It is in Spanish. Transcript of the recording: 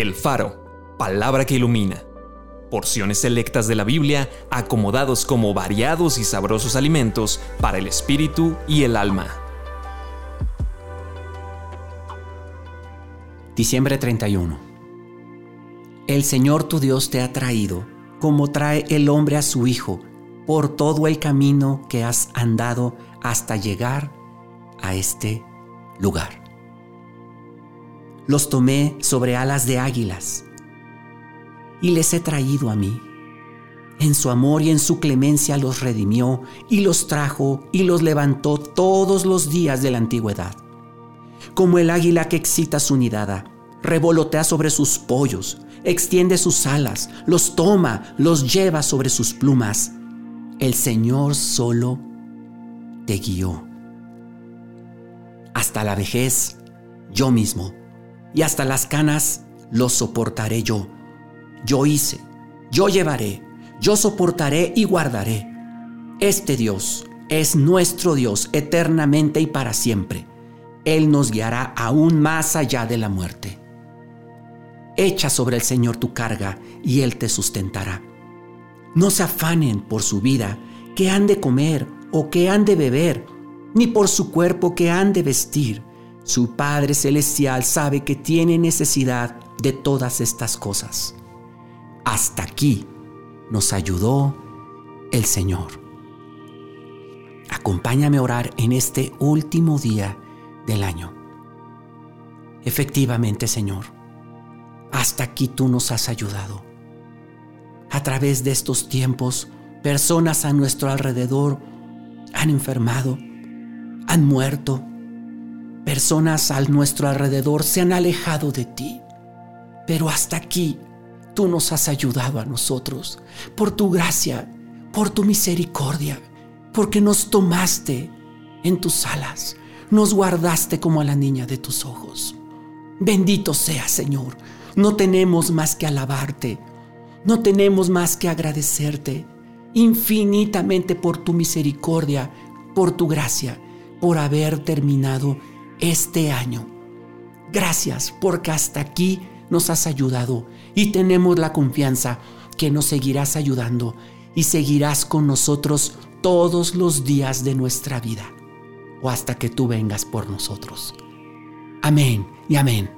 El Faro, palabra que ilumina. Porciones selectas de la Biblia acomodados como variados y sabrosos alimentos para el espíritu y el alma. Diciembre 31. El Señor tu Dios te ha traído, como trae el hombre a su Hijo, por todo el camino que has andado hasta llegar a este lugar los tomé sobre alas de águilas y les he traído a mí. En su amor y en su clemencia los redimió y los trajo y los levantó todos los días de la antigüedad. Como el águila que excita su nidada, revolotea sobre sus pollos, extiende sus alas, los toma, los lleva sobre sus plumas. El Señor solo te guió. Hasta la vejez, yo mismo y hasta las canas los soportaré yo. Yo hice, yo llevaré, yo soportaré y guardaré. Este Dios es nuestro Dios eternamente y para siempre. Él nos guiará aún más allá de la muerte. Echa sobre el Señor tu carga y Él te sustentará. No se afanen por su vida, que han de comer o que han de beber, ni por su cuerpo que han de vestir. Su Padre Celestial sabe que tiene necesidad de todas estas cosas. Hasta aquí nos ayudó el Señor. Acompáñame a orar en este último día del año. Efectivamente, Señor, hasta aquí tú nos has ayudado. A través de estos tiempos, personas a nuestro alrededor han enfermado, han muerto, Personas a nuestro alrededor se han alejado de ti, pero hasta aquí tú nos has ayudado a nosotros por tu gracia, por tu misericordia, porque nos tomaste en tus alas, nos guardaste como a la niña de tus ojos. Bendito sea, Señor. No tenemos más que alabarte, no tenemos más que agradecerte infinitamente por tu misericordia, por tu gracia, por haber terminado este año. Gracias porque hasta aquí nos has ayudado y tenemos la confianza que nos seguirás ayudando y seguirás con nosotros todos los días de nuestra vida o hasta que tú vengas por nosotros. Amén y amén.